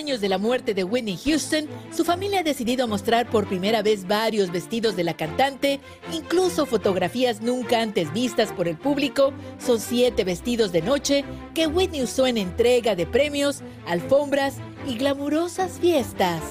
Años de la muerte de Whitney Houston, su familia ha decidido mostrar por primera vez varios vestidos de la cantante, incluso fotografías nunca antes vistas por el público. Son siete vestidos de noche que Whitney usó en entrega de premios, alfombras y glamurosas fiestas.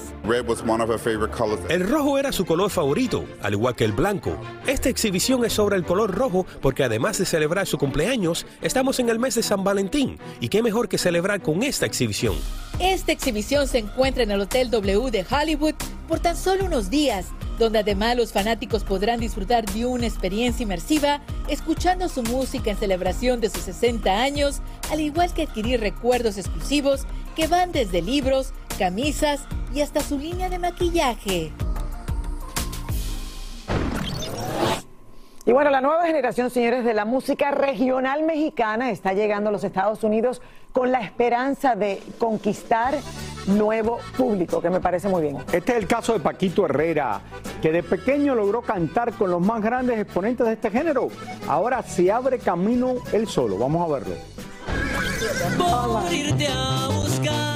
El rojo era su color favorito, al igual que el blanco. Esta exhibición es sobre el color rojo porque además de celebrar su cumpleaños, estamos en el mes de San Valentín. Y qué mejor que celebrar con esta exhibición. Esta exhibición se encuentra en el Hotel W de Hollywood por tan solo unos días, donde además los fanáticos podrán disfrutar de una experiencia inmersiva escuchando su música en celebración de sus 60 años, al igual que adquirir recuerdos exclusivos que van desde libros, camisas y hasta su línea de maquillaje. Y bueno, la nueva generación, señores, de la música regional mexicana está llegando a los Estados Unidos con la esperanza de conquistar nuevo público, que me parece muy bien. Este es el caso de Paquito Herrera, que de pequeño logró cantar con los más grandes exponentes de este género. Ahora se abre camino él solo. Vamos a verlo.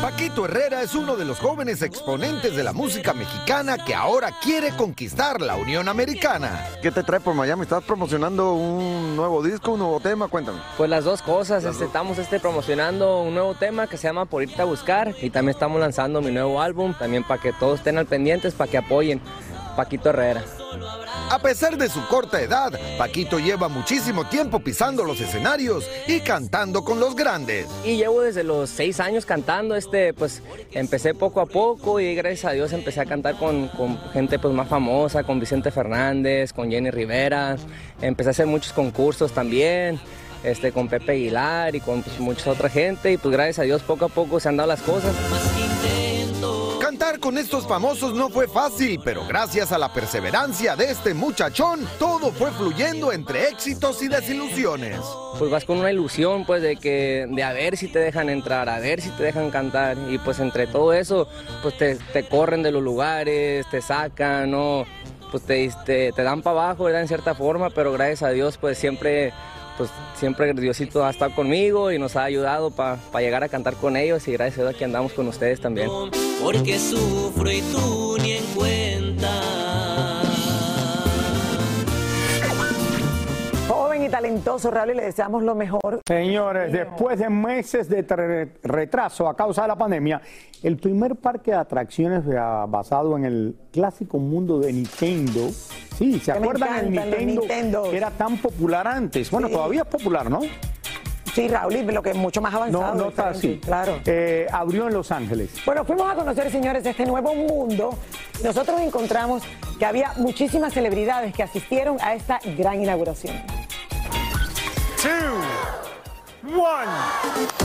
Paquito Herrera es uno de los jóvenes exponentes de la música mexicana que ahora quiere conquistar la Unión Americana. ¿Qué te trae por Miami? ¿Estás promocionando un nuevo disco, un nuevo tema? Cuéntame. Pues las dos cosas, este, estamos este, promocionando un nuevo tema que se llama Por irte a buscar y también estamos lanzando mi nuevo álbum, también para que todos estén al pendientes, para que apoyen Paquito Herrera. A pesar de su corta edad, Paquito lleva muchísimo tiempo pisando los escenarios y cantando con los grandes. Y llevo desde los seis años cantando, este, pues empecé poco a poco y gracias a Dios empecé a cantar con, gente pues más famosa, con Vicente Fernández, con Jenny Rivera, empecé a hacer muchos concursos también. Este, con Pepe Aguilar y con pues, mucha otra gente y pues gracias a Dios poco a poco se han dado las cosas. Con estos famosos no fue fácil, pero gracias a la perseverancia de este muchachón, todo fue fluyendo entre éxitos y desilusiones. Pues vas con una ilusión, pues, de que, de a ver si te dejan entrar, a ver si te dejan cantar, y pues entre todo eso, pues te, te corren de los lugares, te sacan, ¿no? Pues te, te, te dan para abajo, ¿verdad? En cierta forma, pero gracias a Dios, pues siempre pues siempre Diosito ha estado conmigo y nos ha ayudado para llegar a cantar con ellos y gracias a Dios aquí andamos con ustedes también. Porque sufro y tú ni en cuenta. Joven y talentoso, Raúl, y le deseamos lo mejor. Señores, después de meses de retraso a causa de la pandemia, el primer parque de atracciones basado en el clásico mundo de Nintendo, sí, ¿se acuerdan del Nintendo que era tan popular antes? Bueno, Sí. todavía es popular, ¿no? Sí, Raúl, y lo que es mucho más avanzado. No, no está así. Claro. Eh, abrió en Los Ángeles. Bueno, fuimos a conocer, señores, este nuevo mundo. Nosotros encontramos que había muchísimas celebridades que asistieron a esta gran inauguración. Two, one.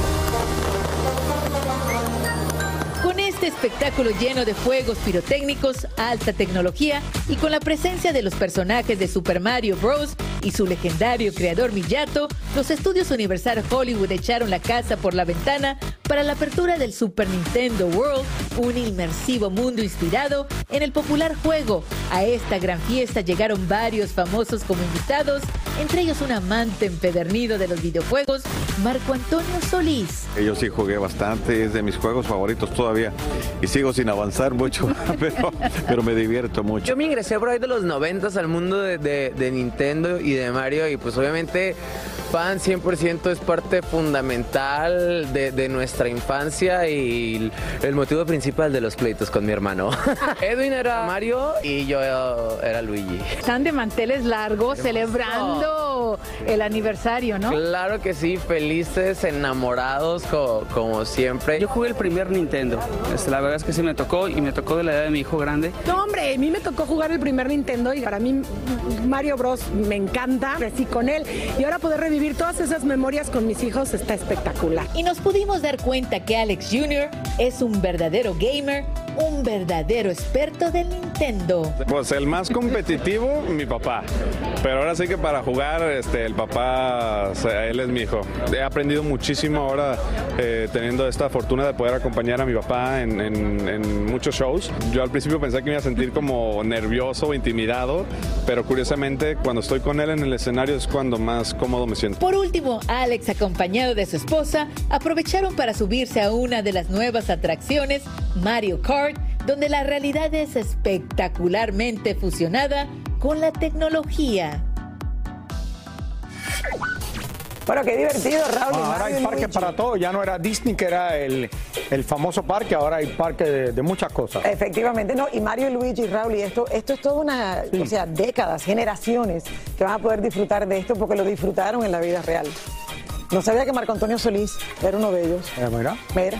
espectáculo lleno de fuegos pirotécnicos, alta tecnología y con la presencia de los personajes de Super Mario Bros. Y su legendario creador Miyato, los estudios Universal Hollywood echaron la casa por la ventana para la apertura del Super Nintendo World, un inmersivo mundo inspirado en el popular juego. A esta gran fiesta llegaron varios famosos como invitados, entre ellos un amante empedernido de los videojuegos, Marco Antonio Solís. Yo sí jugué bastante, es de mis juegos favoritos todavía y sigo sin avanzar mucho, pero, pero me divierto mucho. Yo me ingresé por ahí de los 90 al mundo de, de- de Nintendo y de Mario y pues obviamente fan 100% es parte fundamental de, de nuestra infancia y el motivo principal de los pleitos con mi hermano. Edwin era Mario y yo era Luigi. Están de manteles largos celebrando el aniversario, ¿no? Claro que sí, felices, enamorados co- como siempre. Yo jugué el primer Nintendo. Este, la verdad es que sí me tocó y me tocó de la edad de mi hijo grande. No, hombre, a mí me tocó jugar el primer Nintendo y para mí Mario Bros me encanta, crecí con él y ahora poder revivir todas esas memorias con mis hijos está espectacular. Y nos pudimos dar cuenta que Alex Jr. es un verdadero gamer, un verdadero experto del Nintendo. Pues el más competitivo, mi papá. Pero ahora sí que para jugar, este, el papá, o sea, él es mi hijo. He aprendido muchísimo ahora eh, teniendo esta fortuna de poder acompañar a mi papá en, en- en muchos shows. Yo al principio pensé que me iba a sentir como nervioso o intimidado, pero curiosamente cuando estoy con él en el escenario es cuando más cómodo me siento. Por último, Alex, acompañado de su esposa, aprovecharon para subirse a una de las nuevas atracciones, Mario Kart, donde la realidad es espectacularmente fusionada con la tecnología. Bueno, qué divertido, Raúl. Ah, ahora Mario hay y parque Luigi. para todo. Ya no era Disney, que era el, el famoso parque, ahora hay parque de, de muchas cosas. Efectivamente, no, y Mario y Luigi, Raúl, y esto, esto es toda una, o sea, décadas, generaciones que van a poder disfrutar de esto porque lo disfrutaron en la vida real. No sabía que Marco Antonio Solís era uno de ellos. Eh, mira. Mira.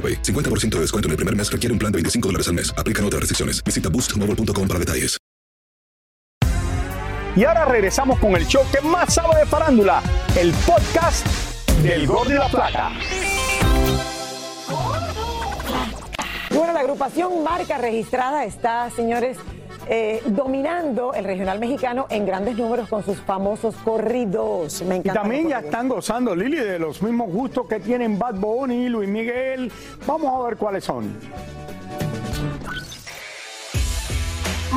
AroPay. 50% de descuento en el primer mes requiere un plan de 25 dólares al mes. Aplican otras restricciones. Visita boostmobile.com para detalles. Y ahora regresamos con el show que más sabe de farándula, el podcast del Gordo y la Plata. Y Bueno, la agrupación Marca Registrada está, señores, eh, dominando el regional mexicano en grandes números con sus famosos corridos. Me Y encanta. también ya están gozando, Lili, de los mismos gustos que tienen Bad Bunny, Luis Miguel. Vamos a ver cuáles son.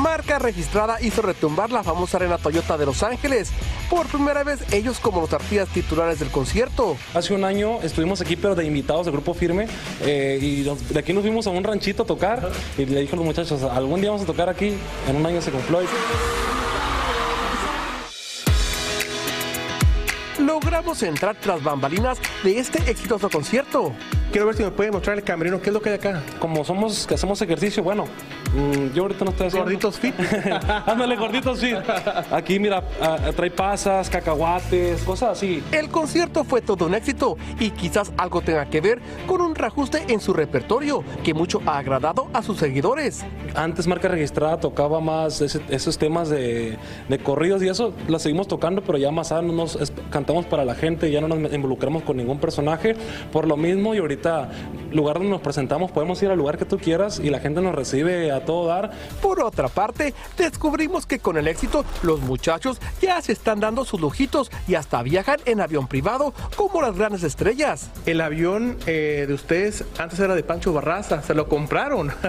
Marca registrada hizo retumbar la famosa arena Toyota de Los Ángeles. Por primera vez ellos como los artistas titulares del concierto. Hace un año estuvimos aquí, pero de invitados de Grupo Firme, eh, y de aquí nos fuimos a un ranchito a tocar, y le dije a los muchachos, algún día vamos a tocar aquí, en un año se cumplió. y- Logramos entrar tras bambalinas de este exitoso concierto. Quiero ver si me puede mostrar el camerino, qué es lo que hay acá. Como somos, que hacemos ejercicio, bueno, mm, yo ahorita no estoy haciendo... Gorditos fit. Ándale, gorditos fit. Aquí, mira, ah, trae pasas, cacahuates, cosas así. El concierto fue todo un éxito y quizás algo tenga que ver con un reajuste en su repertorio que mucho ha agradado a sus seguidores. Antes Marca Registrada tocaba más ese- esos temas de, de corridos y eso, lo seguimos tocando, pero ya más no nos es- cantamos para la gente, ya no nos involucramos con ningún personaje, por lo mismo y ahorita ahorita, lugar donde nos presentamos, podemos ir al lugar que tú quieras y la gente nos recibe a todo dar. Por otra parte, descubrimos que con el éxito, los muchachos ya se están dando sus lujitos y hasta viajan en avión privado como las grandes estrellas. El avión eh, de ustedes antes era de Pancho Barraza, se lo compraron.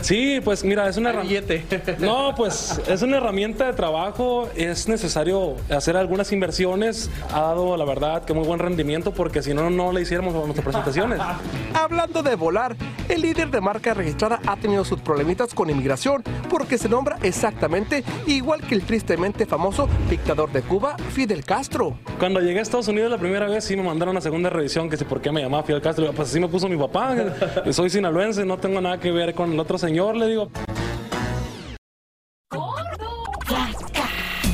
Sí, pues mira, es una herramienta. No, pues es una herramienta de trabajo. Es necesario hacer algunas inversiones. Ha dado, la verdad, que muy buen rendimiento porque si no, no le hiciéramos nuestras presentaciones. Hablando de volar, el líder de marca registrada ha tenido sus problemitas con inmigración porque se nombra exactamente igual que el tristemente famoso dictador de Cuba, Fidel Castro. Cuando llegué a Estados Unidos la primera vez, sí me mandaron a segunda revisión que si por qué me llamaba Fidel Castro. Pues así me puso mi papá. Soy sinaloense, no tengo nada que ver con el otro señor, le digo.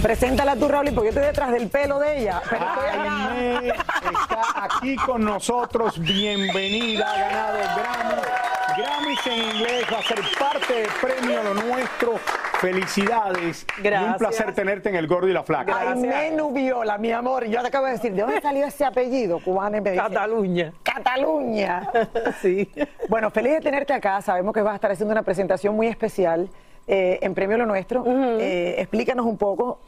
Preséntala tú, Raúl, porque yo estoy detrás del pelo de ella. Pero estoy está aquí con nosotros. Bienvenida, ha ganado Grammy. Grammys en inglés va a ser parte del premio Lo Nuestro. Felicidades. Y un Gracias. placer tenerte en el Gordo y la Flaca. Aimee Nubiola, mi amor. Yo te acabo de decir, ¿de dónde salió ese apellido cubano? Cataluña. Cataluña. Sí. Bueno, feliz de tenerte acá. Sabemos que vas a estar haciendo una presentación muy especial eh, en Premio Lo Nuestro. Eh, explícanos un poco.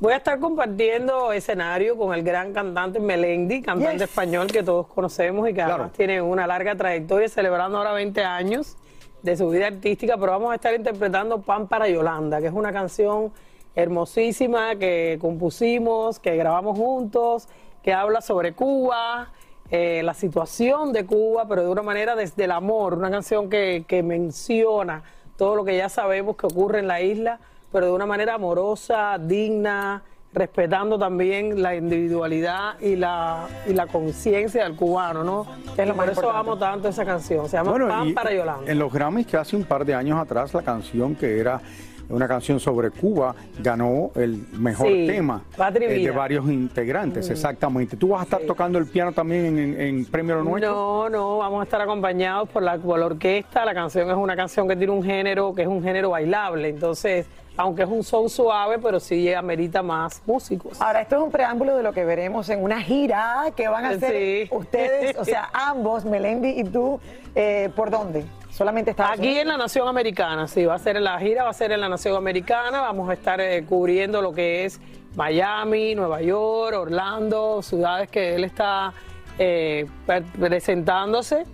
Voy a estar compartiendo escenario con el gran cantante Melendi, cantante Yes. español que todos conocemos y que además tiene una larga trayectoria, celebrando ahora 20 años de su vida artística, pero vamos a estar interpretando Pan para Yolanda, que es una canción hermosísima que compusimos, que grabamos juntos, que habla sobre Cuba, eh, la situación de Cuba, pero de una manera desde el amor, una canción que, que menciona todo lo que ya sabemos que ocurre en la isla, pero de una manera amorosa, digna, respetando también la individualidad y la, y la conciencia del cubano, ¿no? Que es lo más por eso importante. amo tanto esa canción, se llama Bueno, Pan para Yolanda. En los Grammys que hace un par de años atrás, la canción que era una canción sobre Cuba ganó el mejor Sí, tema eh, de varios integrantes, Mm. exactamente. ¿Tú vas a estar tocando el piano también en, en- en Premio Lo Nuestro? No, no, vamos a estar acompañados por la, por la orquesta. La canción es una canción que tiene un género que es un género bailable. Entonces, aunque es un son suave, pero sí amerita más músicos. Ahora, esto es un preámbulo de lo que veremos en una gira que van a hacer Sí. ustedes, o sea, ambos, Melendi y tú, eh, ¿por dónde? Solamente Estados Aquí Unidos? en la Nación Americana, sí, va a ser en la gira, va a ser en la Nación Americana. Vamos a estar eh, cubriendo lo que es Miami, Nueva York, Orlando, ciudades que él está eh, pre- presentándose.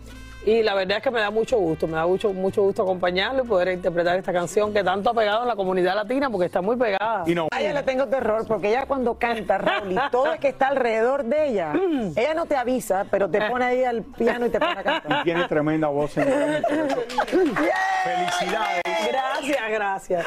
Y la verdad es que me da mucho gusto, me da mucho, mucho gusto acompañarlo y poder interpretar esta canción que tanto ha pegado en la comunidad latina, porque está muy pegada. A ella le tengo terror porque ella cuando canta, Raúl, y todo el que está alrededor de ella, ella no te avisa, pero te pone ahí al piano y te pone a cantar. Tiene tremenda voz. señora. Felicidades. Gracias, gracias.